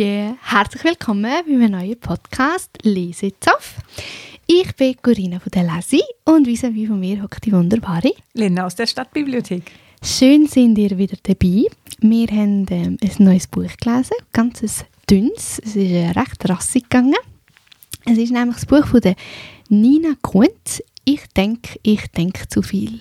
Yeah, herzlich willkommen bei meinem neuen Podcast Lesezoff. Ich bin Corinna von der Lesi und vis wie von mir hockt die wunderbare Linda aus der Stadtbibliothek. Schön sind ihr wieder dabei. Wir haben ähm, ein neues Buch gelesen, ganz dünnes. Es ist äh, recht rassig gegangen. Es ist nämlich das Buch von der Nina Kuntz. Ich denke, ich denke zu viel.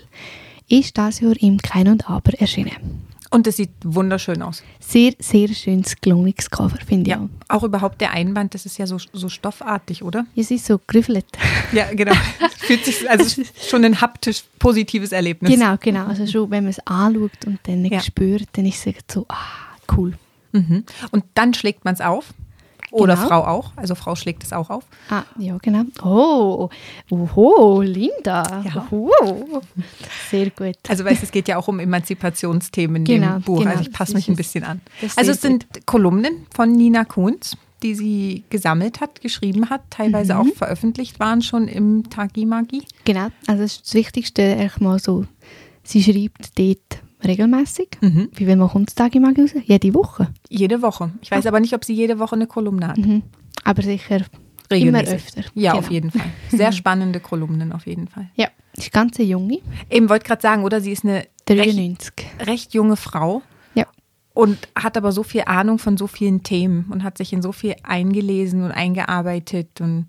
Ist das Jahr im Kein und Aber erschienen. Und es sieht wunderschön aus. Sehr, sehr schönes, gelungenes Cover, finde ich Ja, auch überhaupt der Einband, das ist ja so, so stoffartig, oder? Es ist so grüffelt. Ja, genau. Fühlt sich, also es schon ein haptisch positives Erlebnis. Genau, genau. Also schon, wenn man es anschaut und dann Ja. spürt, dann ist es so, ah, cool. Mhm. Und dann schlägt man es auf. Oder Genau. Frau auch. Also Frau schlägt es auch auf. Ah, ja, genau. Oh, oho, Linda. Ja. Oho. Sehr gut. Also weißt, es geht ja auch um Emanzipationsthemen in Genau, dem Buch. genau, also ich passe mich ein bisschen an. Also es sind Kolumnen von Nina Kunz, die sie gesammelt hat, geschrieben hat, teilweise Mhm. auch veröffentlicht waren schon im Tagimagi. Genau, also das, das Wichtigste, echt mal so, sie schreibt dort regelmäßig. Mhm. Wie viel mal kommt das Tag im raus? Jede Woche. Jede Woche. Ich weiß aber nicht, ob sie jede Woche eine Kolumne hat. Mhm. Aber sicher Regelmäßig. immer öfter. Ja, Genau. auf jeden Fall. Sehr spannende Kolumnen auf jeden Fall. Ja, ist ganz eine junge, Eben wollte gerade sagen, oder? Sie ist eine recht, 93. recht junge Frau Ja. und hat aber so viel Ahnung von so vielen Themen und hat sich in so viel eingelesen und eingearbeitet und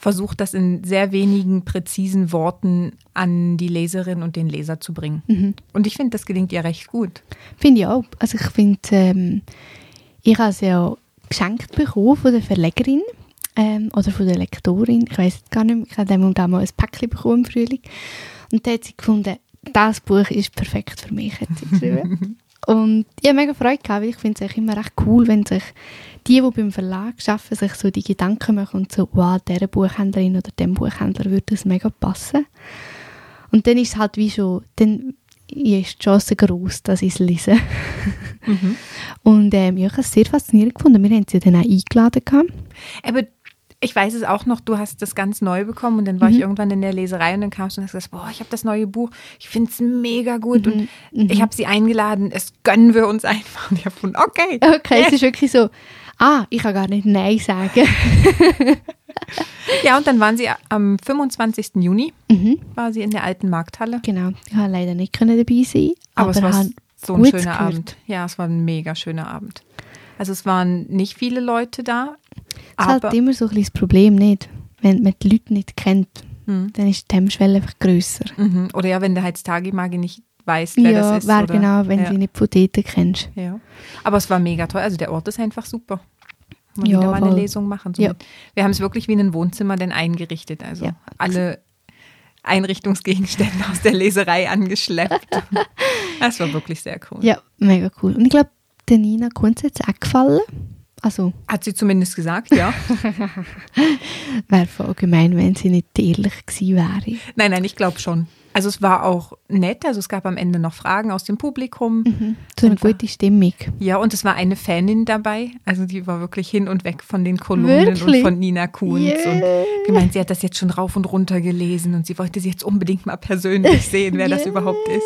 versucht, das in sehr wenigen präzisen Worten an die Leserin und den Leser zu bringen. Mhm. Und ich finde, das gelingt ihr recht gut. Finde ich auch. Also ich finde, ähm, ich habe es ja geschenkt bekommen von der Verlegerin ähm, oder von der Lektorin. Ich weiß gar nicht mehr. Ich habe dem mal ein Päckchen bekommen im Frühling. Und da hat sie gefunden, das Buch ist perfekt für mich, hat sie geschrieben. Und ich habe mega Freude gehabt, weil ich finde es immer recht cool, wenn sich die, die beim Verlag arbeiten, sich so die Gedanken machen und so, wow, dieser Buchhändlerin oder dem Buchhändler würde das mega passen. Und dann ist es halt wie schon, dann ist die Chance groß, dass ich es lese. Und ähm, ja, ich habe es sehr faszinierend gefunden. Wir haben sie dann auch eingeladen. Gehabt. Aber ich weiß es auch noch, du hast das ganz neu bekommen und dann war Mhm. ich irgendwann in der Leserei und dann kamst du und hast gesagt, boah, ich habe das neue Buch, ich finde es mega gut und Mhm. ich habe sie eingeladen, es gönnen wir uns einfach. Und ich habe gefunden, okay. Okay, es ist wirklich so, ah, ich kann gar nicht Nein sagen. Ja, und dann waren sie am 25. Juni, mhm. war sie in der alten Markthalle. Genau, ich konnte leider nicht können dabei sein. Aber, es war habe so ein schöner gehört. Abend. Ja, es war ein mega schöner Abend. Also es waren nicht viele Leute da, Das ist aber halt immer so ein das Problem, nicht? Wenn man die Leute nicht kennt, Hm. dann ist die Hemmschwelle einfach grösser. Mhm. oder ja, wenn der halt Tagimagi nicht weiß, wer Ja, das ist. wer oder, genau, wenn ja. sie nicht von dort kennst. Ja. Aber es war mega toll. Also der Ort ist einfach super. Mal Ja, wieder mal eine. Lesung machen. So Ja. Wir haben es wirklich wie ein Wohnzimmer denn eingerichtet. Also Ja. alle Einrichtungsgegenstände aus der Leserei angeschleppt. Das war wirklich sehr cool. Ja, mega cool. Und ich glaube, der Nina Kunz hat es auch gefallen. Also, Hat sie zumindest gesagt, ja. wäre voll gemein, wenn sie nicht ehrlich gewesen wäre. nein, nein, ich glaube schon. Also es war auch nett. Also es gab am Ende noch Fragen aus dem Publikum. So eine gute Stimmung. Ja, und es war eine Fanin dabei. Also die war wirklich hin und weg von den Kolumnen und Wirklich? von Nina Kunz. Yeah. Und gemeint, sie hat das jetzt schon rauf und runter gelesen und sie wollte sie jetzt unbedingt mal persönlich sehen, wer das Yeah. überhaupt ist.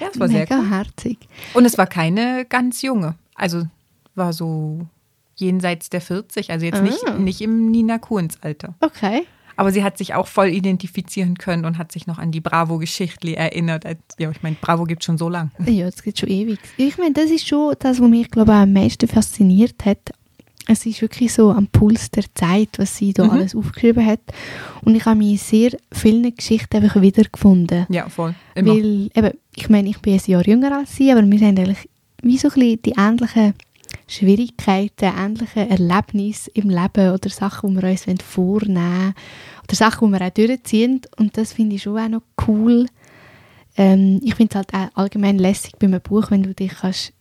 Ja, es war sehr Mega cool. herzig. Und es war keine ganz junge. Also war so jenseits der 40, also jetzt nicht, Ah. nicht im Nina Kunz Alter. Okay. Aber sie hat sich auch voll identifizieren können und hat sich noch an die Bravo-Geschichte erinnert. Als- Ja, ich meine, Bravo gibt schon so lang. Ja, das geht schon ewig. Ich meine, das ist schon das, was mich, glaube ich, am meisten fasziniert hat. Es ist wirklich so am Puls der Zeit, was sie da Mhm. alles aufgeschrieben hat. Und ich habe mich in sehr vielen Geschichten einfach wiedergefunden. Ja, voll. Immer. Weil, eben, ich meine, ich bin ein Jahr jünger als sie, aber wir haben eigentlich wie so ein bisschen die ähnlichen Schwierigkeiten, ähnliche Erlebnisse im Leben oder Sachen, die wir uns vornehmen wollen oder Sachen, die wir auch durchziehen. Und das finde ich schon auch noch cool. Ähm, ich finde es halt auch allgemein lässig bei einem Buch, wenn du dich kannst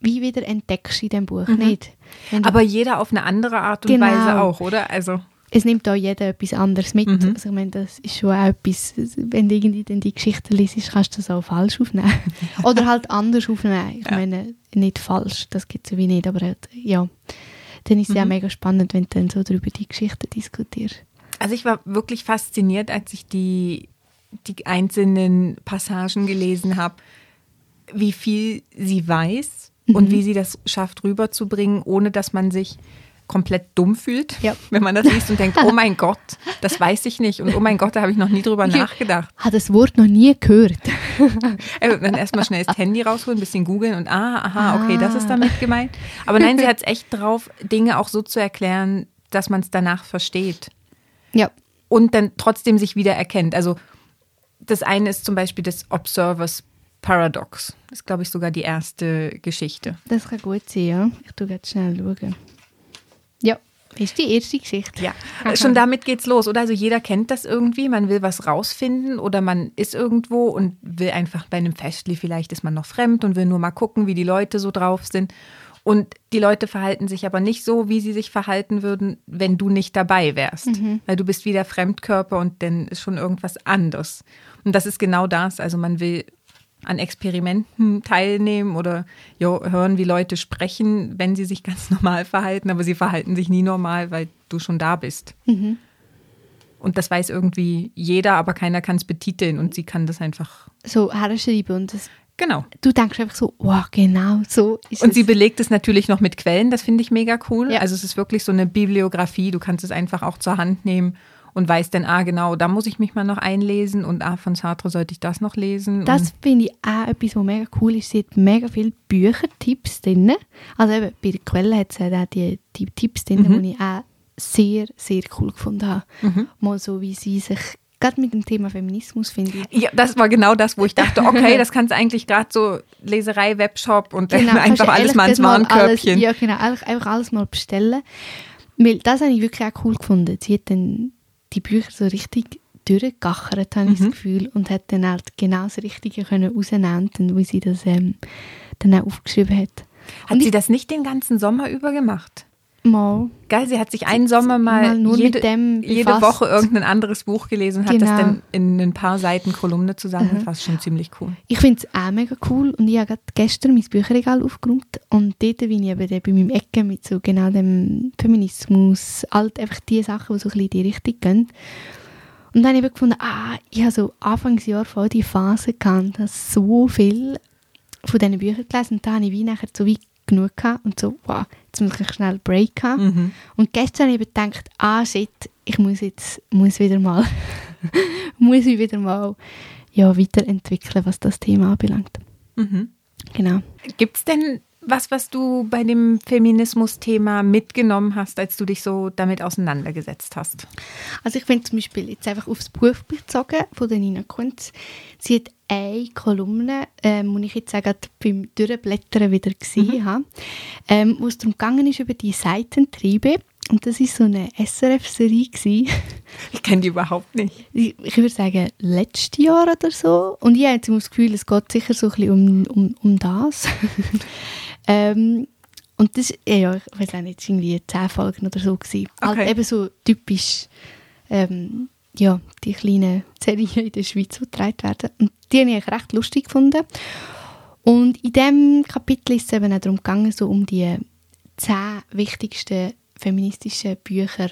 wie wieder entdeckst in dem Buch, nicht? Wenn du, Aber jeder auf eine andere Art und Genau. Weise auch, oder? Also, es nimmt auch jeder etwas anderes mit. Mhm. Also ich meine, das ist schon auch etwas, wenn du irgendwie dann die Geschichte liest, kannst du das auch falsch aufnehmen. Oder halt anders aufnehmen. Ich Ja. meine, nicht falsch, das gibt es wie nicht, aber halt, ja. Dann ist es ja Mhm. mega spannend, wenn du dann so darüber die Geschichte diskutierst. also ich war wirklich fasziniert, als ich die, die einzelnen Passagen gelesen habe, wie viel sie weiß und wie sie das schafft rüberzubringen, ohne dass man sich komplett dumm fühlt, Ja. wenn man das liest und denkt, oh mein Gott, das weiß ich nicht und oh mein Gott, da habe ich noch nie drüber nachgedacht. Hat das Wort noch nie gehört. Äh, Dann erstmal schnell das Handy rausholen, ein bisschen googeln und ah, aha, okay, das ist damit gemeint. Aber nein, sie hat es echt drauf, Dinge auch so zu erklären, dass man es danach versteht Ja. und dann trotzdem sich wieder erkennt. Also das eine ist zum Beispiel das Observers Paradox. Das ist, glaube ich, sogar die erste Geschichte. Das kann gut sein, ja. Ich tue jetzt schnell schauen. Das ist die erste Geschichte. Ja, schon damit geht's los, oder? Also jeder kennt das irgendwie, man will was rausfinden oder man ist irgendwo und will einfach bei einem Festli, vielleicht ist man noch fremd und will nur mal gucken, wie die Leute so drauf sind. Und die Leute verhalten sich aber nicht so, wie sie sich verhalten würden, wenn du nicht dabei wärst. Weil du bist wieder Fremdkörper und dann ist schon irgendwas anderes. Und das ist genau das. Also man will an Experimenten teilnehmen oder jo, hören, wie Leute sprechen, wenn sie sich ganz normal verhalten, aber sie verhalten sich nie normal, weil du schon da bist. Und das weiß irgendwie jeder, aber keiner kann es betiteln und sie kann das einfach. So herschreiben und das, Genau. du denkst einfach so, wow, genau, so ist Und es. sie belegt es natürlich noch mit Quellen, das finde ich mega cool. Ja. Also es ist wirklich so eine Bibliografie, du kannst es einfach auch zur Hand nehmen und weißt dann, ah genau, da muss ich mich mal noch einlesen und ah, von Sartre sollte ich das noch lesen. Das finde ich auch etwas, was mega cool ist. Sie hat mega viele Büchertipps drin. Also eben, bei der Quelle hat sie auch die, die Tipps drin, Mhm. die ich auch sehr, sehr cool gefunden habe. Mal so, wie sie sich, gerade mit dem Thema Feminismus, finde ich, Ja, das war genau das, wo ich dachte, okay, das kannst du eigentlich gerade so Leserei, Webshop und dann kannst einfach alles mal ins alles, Warenkörbchen. Ja, genau, einfach, einfach alles mal bestellen. Weil das habe ich wirklich auch cool gefunden. Sie hat dann die Bücher so richtig durchgegachert, habe ich Mhm. das Gefühl, und hat dann halt genau das Richtige können rausnehmen, dann, wie sie das ähm, dann auch aufgeschrieben hat. Hat Und sie ich- das nicht den ganzen Sommer über gemacht? Mal. Geil, sie hat sich einen Sommer mal, mal nur jede, mit dem jede. Woche irgendein anderes Buch gelesen und hat das Genau. dann in ein paar Seiten Kolumne zusammengefasst. Schon ziemlich cool. Ich finde es auch mega cool und ich habe gestern mein Bücherregal aufgeräumt und dort bin ich eben bei meinem Ecke mit so genau dem Feminismus, halt einfach die Sachen, die so ein bisschen in die Richtung gehen. Und dann habe ich gefunden, ah, ich habe so Anfangsjahr voll die Phase gehabt, dass so viel von diesen Büchern gelesen und da habe ich wie nachher so weit genug gehabt und so, wow, jetzt muss ich schnell einen Break haben. Mhm. Und gestern habe ich eben gedacht, ah shit, ich muss jetzt muss wieder mal, muss mich wieder mal ja, weiterentwickeln, was das Thema anbelangt. Mhm. Genau. Gibt es denn was, was du bei dem Feminismus-Thema mitgenommen hast, als du dich so damit auseinandergesetzt hast? Also ich finde zum Beispiel jetzt einfach aufs Buch bezogen von der Nina Kunz. Sie hat eine Kolumne, ähm, die ich jetzt gerade beim Durchblättern wieder gesehen habe, ähm, wo es darum gegangen ist über die Seitentriebe. Und das ist so eine SRF-Serie. Ich kenne die überhaupt nicht. ich, ich würde sagen, letztes Jahr oder so. Und ich habe jetzt immer das Gefühl, es geht sicher so ein bisschen um, um, um das. ähm, und das, ja, ja, ich weiß auch nicht, irgendwie zehn Folgen oder so. Gewesen. Okay. Halt eben so typisch, ähm, ja, die kleinen Serien in der Schweiz, die getragen werden. Und die habe ich recht lustig gefunden. Und in diesem Kapitel ist es eben auch darum gegangen, so um die zehn wichtigsten feministischen Bücher,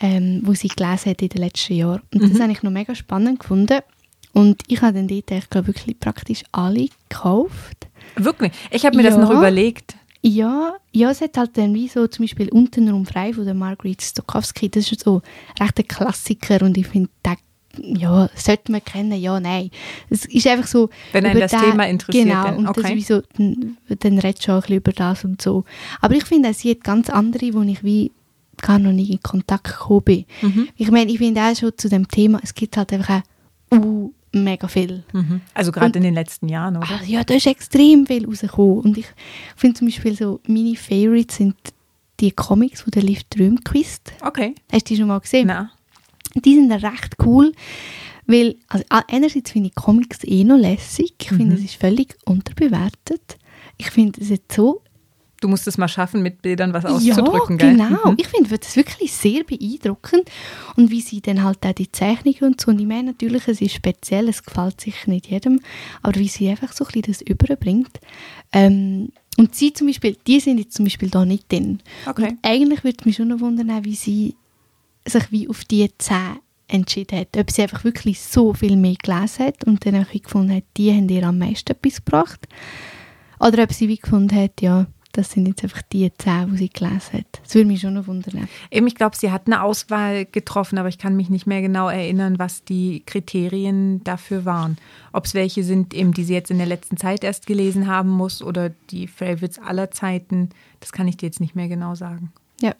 ähm, die sie gelesen hat in den letzten Jahren. Und das habe ich noch mega spannend gefunden. Und ich habe dann dort, ich glaube, wirklich praktisch alle gekauft. Wirklich. Ich habe mir das Ja. noch überlegt. Ja, ja, es hat halt dann wie so zum Beispiel «Untenrum frei» von der Margaret Stokowski, das ist so recht ein Klassiker und ich finde, den ja, sollte man kennen, ja, nein. Es ist einfach so... Wenn einen das Thema interessiert, Genau, dann, und das okay. ist wie so, dann, dann redest du auch ein bisschen über das und so. Aber ich finde, sie hat ganz andere, wo ich wie gar noch nie in Kontakt gekommen bin. Mhm. Ich meine, ich finde auch schon zu dem Thema, es gibt halt einfach auch uh, mega viel. Mhm. Also gerade in den letzten Jahren, oder? Ah, ja, da ist extrem viel rausgekommen. Und ich finde zum Beispiel so, meine Favorites sind die Comics von der Liv Trümquist. Okay. Hast du die schon mal gesehen? Na. Die sind recht cool, weil also, a- einerseits finde ich Comics eh noch lässig. Ich finde, es ist völlig unterbewertet. Ich finde, es ist so Du musst es mal schaffen, mit Bildern was ja, auszudrücken, gell? genau. Mhm. Ich finde das wirklich sehr beeindruckend. Und wie sie dann halt auch die Zeichnungen und so, und ich meine natürlich, es ist speziell, es gefällt sicher nicht jedem, aber wie sie einfach so ein bisschen das überbringt. Ähm, und sie zum Beispiel, die sind jetzt zum Beispiel da nicht drin. Okay. Und eigentlich würde mich schon noch wundern, wie sie sich wie auf die zehn entschieden hat. Ob sie einfach wirklich so viel mehr gelesen hat und dann auch gefunden hat, die haben ihr am meisten etwas gebracht. Oder ob sie wie gefunden hat, ja, das sind jetzt einfach die zehn, die sie gelesen hat. Das würde mich schon noch wundern. Eben, ich glaube, sie hat eine Auswahl getroffen, aber ich kann mich nicht mehr genau erinnern, was die Kriterien dafür waren. Ob es welche sind, eben, die sie jetzt in der letzten Zeit erst gelesen haben muss oder die Favorites aller Zeiten, das kann ich dir jetzt nicht mehr genau sagen. Ja.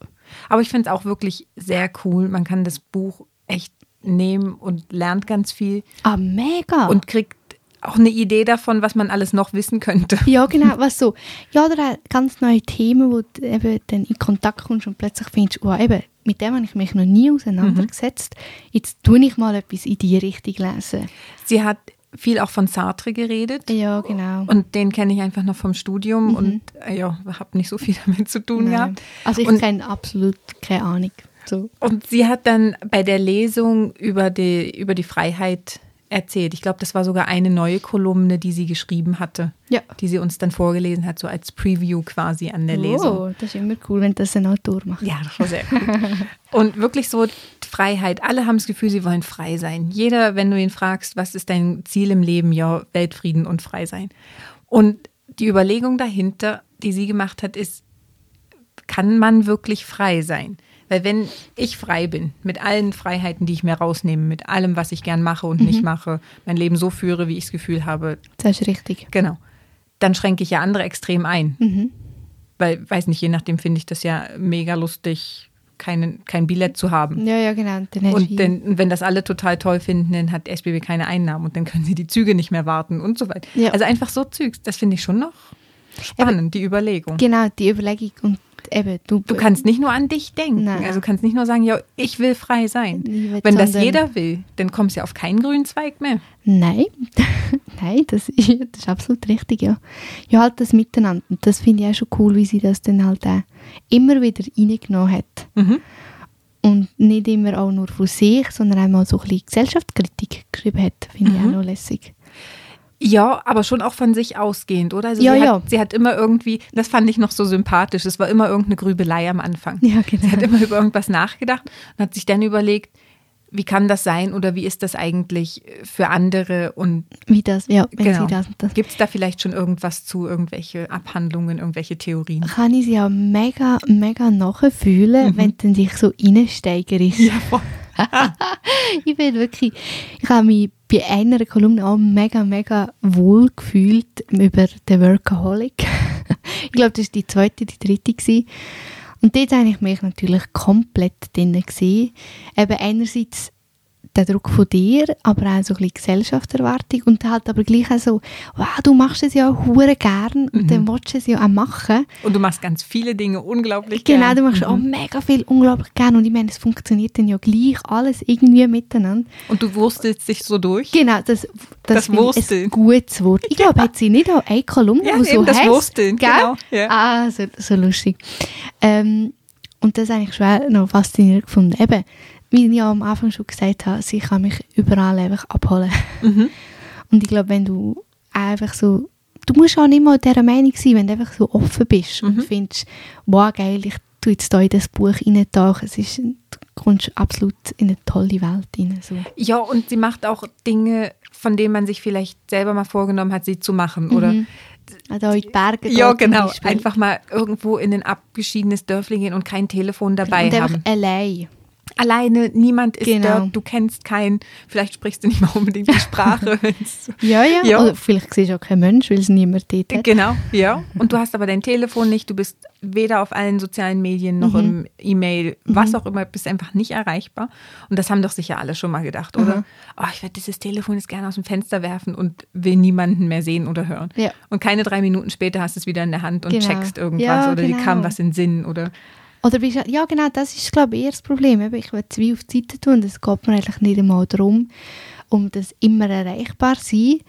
Aber ich finde es auch wirklich sehr cool. Man kann das Buch echt nehmen und lernt ganz viel. Ah, mega. Und kriegt auch eine Idee davon, was man alles noch wissen könnte. Ja, genau, was so. Ja, oder ganz neue Themen, wo du eben dann in Kontakt kommst und plötzlich findest, oh, eben, mit dem habe ich mich noch nie auseinandergesetzt. Mhm. Jetzt tue ich mal etwas in die Richtung lesen. Sie hat viel auch von Sartre geredet. Ja, genau. Und den kenne ich einfach noch vom Studium mhm. und äh, ja, habe nicht so viel damit zu tun Nein. gehabt. Also ich kenne absolut keine Ahnung. So. Und sie hat dann bei der Lesung über die, über die Freiheit erzählt. Ich glaube, das war sogar eine neue Kolumne, die sie geschrieben hatte, ja. die sie uns dann vorgelesen hat, so als Preview quasi an der Lesung. Oh, das ist immer cool, wenn das ein Autor macht. Ja, das war sehr cool. Und wirklich so Freiheit. Alle haben das Gefühl, sie wollen frei sein. Jeder, wenn du ihn fragst, was ist dein Ziel im Leben? Ja, Weltfrieden und frei sein. Und die Überlegung dahinter, die sie gemacht hat, ist, kann man wirklich frei sein? Weil wenn ich frei bin, mit allen Freiheiten, die ich mir rausnehme, mit allem, was ich gern mache und mhm. nicht mache, mein Leben so führe, wie ich das Gefühl habe. Das ist richtig. Genau. Dann schränke ich ja andere extrem ein. Mhm. Weil, weiß nicht, je nachdem finde ich das ja mega lustig, kein, kein Billett zu haben. Ja, ja, genau. und denn, wenn das alle total toll finden, dann hat SBB keine Einnahmen und dann können sie die Züge nicht mehr warten und so weiter. Ja. Also einfach so Zügs, das finde ich schon noch spannend, Aber, die Überlegung. Genau, die Überlegung. Und eben, du, du kannst nicht nur an dich denken. Nein. Also du kannst nicht nur sagen, ja, ich will frei sein. Wenn das jeder will, dann kommst du ja auf keinen grünen Zweig mehr. Nein, nein, das ist, das ist absolut richtig, ja. Ja, halt das Miteinander. Das finde ich auch schon cool, wie sie das dann halt auch immer wieder reingenommen hat. Mhm. Und nicht immer auch nur von sich, sondern auch mal so ein bisschen Gesellschaftskritik geschrieben hat. Finde mhm. ich auch noch lässig. Ja, aber schon auch von sich ausgehend, oder? Also ja, sie, ja. Hat, sie hat immer irgendwie, das fand ich noch so sympathisch, es war immer irgendeine Grübelei am Anfang. Ja, genau. Sie hat immer über irgendwas nachgedacht und hat sich dann überlegt, wie kann das sein oder wie ist das eigentlich für andere und wie das, ja, wenn genau. sie das, das. Gibt es da vielleicht schon irgendwas zu, irgendwelche Abhandlungen, irgendwelche Theorien? Kann ich sie ja mega, mega nachfühlen, mhm. wenn du dich so reinsteigerst. Ja, voll. ich bin wirklich, ich habe mich bei einer Kolumne auch mega, mega wohl gefühlt über den Workaholic. ich glaube, das war die zweite, die dritte. Gewesen. Und dort habe ich mich natürlich komplett drin gesehen. Eben einerseits der Druck von dir, aber auch so ein bisschen Gesellschaftserwartung und halt aber gleich auch so, wow, du machst es ja auch hure gern und mhm. dann willst du es ja auch machen. Und du machst ganz viele Dinge unglaublich genau, gern. Genau, du machst mhm. auch mega viel unglaublich gern und ich meine, es funktioniert dann ja gleich alles irgendwie miteinander. Und du wurstelst dich so durch? Genau, das, das, das Wursteln. ein gutes Wort. Ich glaube, hat sie nicht auch eine Kolumne, ja, wo so das heißt, Wursteln, gell? genau. Ja. Ah, so, so lustig. Ähm, und das habe ich schon noch faszinierend gefunden. Eben, wie ich ja am Anfang schon gesagt habe, sie kann mich überall einfach abholen. Mhm. Und ich glaube, wenn du einfach so, du musst auch nicht mal dieser Meinung sein, wenn du einfach so offen bist mhm. und findest, wow, geil, ich tue jetzt hier in das Buch reintauchen, es ist, du kommst absolut in eine tolle Welt rein. So. Ja, und sie macht auch Dinge, von denen man sich vielleicht selber mal vorgenommen hat, sie zu machen, mhm. oder? Also in die Berge Ja, genau. Einfach mal irgendwo in ein abgeschiedenes Dörfling gehen und kein Telefon dabei und haben. allein alleine, niemand ist genau. dort, du kennst keinen, vielleicht sprichst du nicht mal unbedingt die Sprache. ja, ja, ja, oder vielleicht siehst du auch keinen Mensch, weil es niemand dort hat. Genau, ja. Und du hast aber dein Telefon nicht, du bist weder auf allen sozialen Medien noch mhm. im E-Mail, was mhm. auch immer, bist einfach nicht erreichbar. Und das haben doch sicher alle schon mal gedacht, oder? Mhm. Oh, ich werde dieses Telefon jetzt gerne aus dem Fenster werfen und will niemanden mehr sehen oder hören. Ja. Und keine drei Minuten später hast du es wieder in der Hand und genau. checkst irgendwas ja, oder genau. dir kam was in Sinn oder oder bist, ja, genau, das ist, glaube ich, eher das Problem. Ich will wie auf die Seite tun. Es geht mir eigentlich nicht einmal darum, um das immer erreichbar zu sein,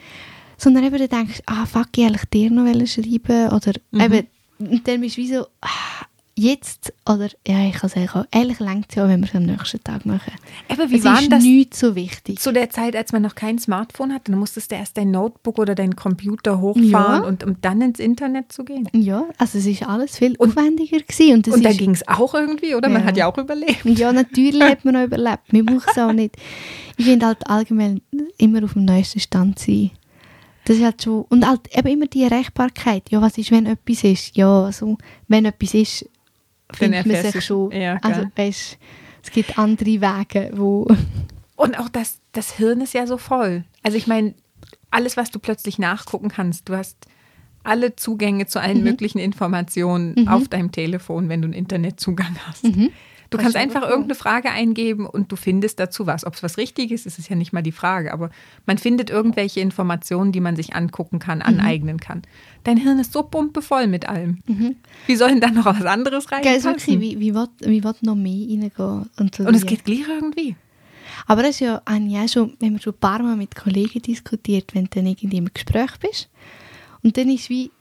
sondern eben, du denkst, ah, fuck, ich eigentlich dir noch schreiben oder mhm. eben, und dann bist du wie so, ah, jetzt, oder ja, ich kann sagen, ehrlich längt es ja, wenn wir es am nächsten Tag machen. Eben, wie es war ist das nicht so wichtig. Zu der Zeit, als man noch kein Smartphone hatte, dann musstest du erst dein Notebook oder deinen Computer hochfahren ja. und um dann ins Internet zu gehen. Ja, also es ist alles viel und, aufwendiger gewesen. Und, und da ging es auch irgendwie, oder? Ja. Man hat ja auch überlebt. Ja, natürlich hat man auch überlebt. Wir brauchen es auch nicht. Ich finde halt allgemein immer auf dem neuesten Stand sein Das ist halt schon, und halt eben immer die Erreichbarkeit. Ja, was ist, wenn etwas ist? Ja, also, wenn etwas ist, findet man sich schon. Ja, also, weißt, es gibt andere Wege, wo, Und auch das, das Hirn ist ja so voll. Also ich meine, alles, was du plötzlich nachgucken kannst, du hast alle Zugänge zu Mhm. allen möglichen Informationen auf deinem Telefon, wenn du einen Internetzugang hast. Mhm. Das kannst einfach irgendeine Frage eingeben und du findest dazu was. Ob es was Richtiges ist, ist ja nicht mal die Frage, aber man findet irgendwelche Informationen, die man sich angucken kann, Mhm. aneignen kann. Dein Hirn ist so pumpevoll mit allem. Wie soll denn da noch was anderes Gell, es ist reinpassen? wirklich, wie, wie, will, wie will noch mehr reingehen? Und, es geht gleich irgendwie. Aber das ist ja, auch schon, wenn man schon ein paar Mal mit Kollegen diskutiert, wenn du dann irgendwie im Gespräch bist. Und dann ist wie,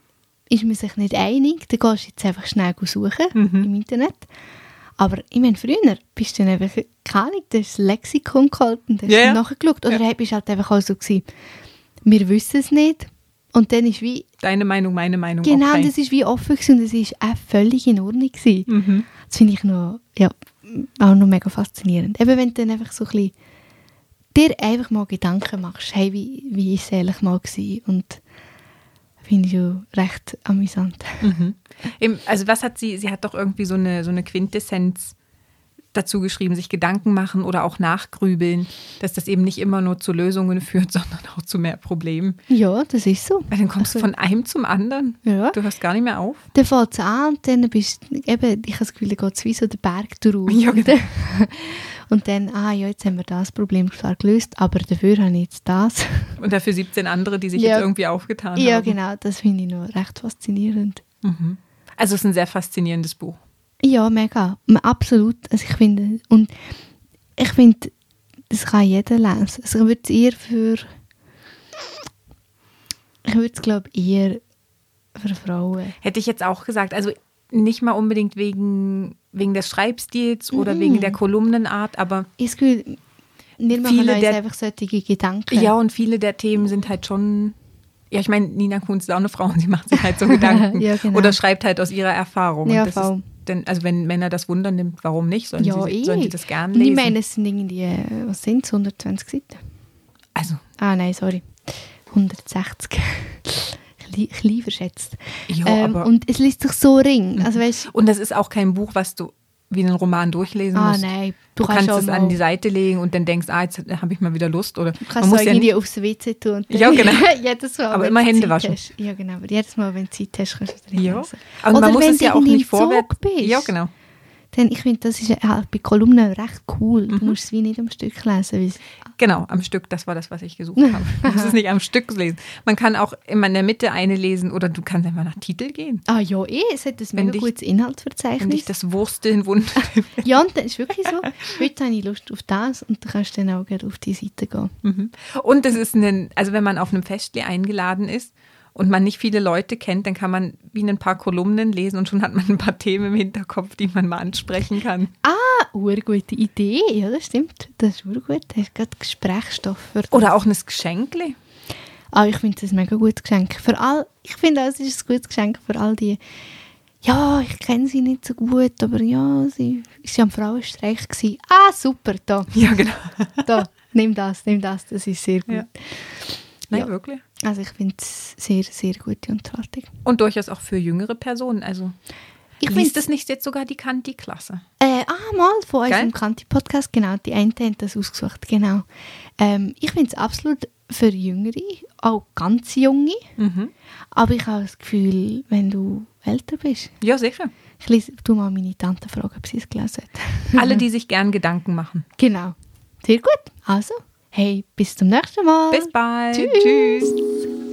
ist man sich nicht einig, dann gehst du jetzt einfach schnell suchen im Internet. Aber ich meine, früher bist du dann einfach, keine Ahnung, du hast das Lexikon geholt und hast ja. nachgeschaut. Oder bist du halt einfach auch so gewesen, wir wissen es nicht. Und dann ist wie, Deine Meinung, meine Meinung. genau, okay. das ist wie offen gewesen und das ist auch völlig in Ordnung gewesen. Mhm. Das finde ich noch, ja, auch noch mega faszinierend. Eben wenn du dann einfach so ein bisschen dir einfach mal Gedanken machst, hey, wie, wie ist es eigentlich mal gewesen? Und finde ich schon recht amüsant. Mhm. Eben, also was hat sie, sie hat doch irgendwie so eine, so eine Quintessenz dazu geschrieben, sich Gedanken machen oder auch nachgrübeln, dass das eben nicht immer nur zu Lösungen führt, sondern auch zu mehr Problemen. Ja, das ist so. Weil dann kommst du Also- von einem zum anderen. Ja. Du hörst gar nicht mehr auf. Dann fängt es an und dann bist du, eben, ich habe das Gefühl, dann geht es wie so den Berg durch. Ja, genau. und dann, ah ja, jetzt haben wir das Problem zwar gelöst, aber dafür habe ich jetzt das. Und dafür 17 andere, die sich Ja. jetzt irgendwie aufgetan ja, haben. genau, das finde ich noch recht faszinierend. Mhm. Also es ist ein sehr faszinierendes Buch. Ja, mega. Absolut. Also ich finde, und ich finde, das kann jeder lesen. Also ich würde es eher für, ich würde es glaube eher für Frauen. Hätte ich jetzt auch gesagt. Also nicht mal unbedingt wegen, wegen des Schreibstils oder Mhm. wegen der Kolumnenart, aber Ich wir machen Viele uns der- einfach solche Gedanken. Ja, und viele der Themen sind halt schon. Ja, ich meine, Nina Kunz ist auch eine Frau und sie macht sich halt so Gedanken. Ja, genau. Oder schreibt halt aus ihrer Erfahrung. Ja, voll. denn, also wenn Männer das Wunder nimmt, warum nicht? Sollen, ja, sie, eh. sollen sie das gerne lesen? Ich meine, es sind irgendwie, äh, was sind es, 120 Seiten? also, Ah, nein, sorry. 160. Klein, verschätzt. ja, ähm, und es liest sich so ring. Also weißt Und das ist auch kein Buch, was du wie einen Roman durchlesen ah musst. nein, Du, kannst auch es an die Seite legen und dann denkst, ah, jetzt habe ich mal wieder Lust. Oder Du man kannst muss so ja irgendwie nicht, aufs WC tun. Ja, genau. jedes Mal, Aber immer du Hände waschen. Hast. Ja, genau. Aber jedes Mal, wenn du Zeit hast, kannst du drin ja. lesen. Und man Oder muss wenn es du ja auch nicht vorwärts. bist. Ja, genau. Dann, ich finde, das ist ja bei Kolumnen recht cool. Mhm. Du musst es wie nicht am Stück lesen. Genau, am Stück, das war das, was ich gesucht habe. Du musst es nicht am Stück lesen. Man kann auch immer in der Mitte eine lesen oder du kannst einfach nach Titel gehen. Ah ja, eh, es hat ein Wenn mega dich- gutes Wenn Inhaltsverzeichnis. dich das Wursteln wundert. Ja, und das ist wirklich so. Heute habe ich Lust auf das und du kannst dann auch gerne auf die Seite gehen. Mhm. Und es ist ein, also wenn man auf einem Festli eingeladen ist und man nicht viele Leute kennt, dann kann man wie ein paar Kolumnen lesen und schon hat man ein paar Themen im Hinterkopf, die man mal ansprechen kann. Ah, urgute Idee. Ja, das stimmt. Das ist urgut. Du hast gerade Gesprächsstoff für das. Oder auch ein Geschenkli. Ah, ich finde das ein mega gutes Geschenk. Für all, ich finde es ist ein gutes Geschenk für all die, ja, ich kenne sie nicht so gut, aber ja, sie ist ja am Frauenstreich gewesen. Ah, super, da, Ja, genau. da, nimm das, nimm das, das ist sehr gut. Ja. Nein, Ja. wirklich. Also ich finde es sehr, sehr gute Unterhaltung. Und durchaus auch für jüngere Personen. Also Ich liest es nicht jetzt sogar die Kanti-Klasse. Äh, ah, mal von Geil. unserem Kanti-Podcast, genau. Die eine hat das ausgesucht, genau. Ähm, ich finde es absolut für Jüngere, auch ganz Junge. Mhm. Aber ich habe das Gefühl, wenn du älter bist, Ja, sicher. ich lese, tu mal meine Tante fragen, ob sie es gelesen hat. Alle, die sich gern Gedanken machen. Genau. Sehr gut. Also, hey, bis zum nächsten Mal. Bis bald. Tschüss. Tschüss.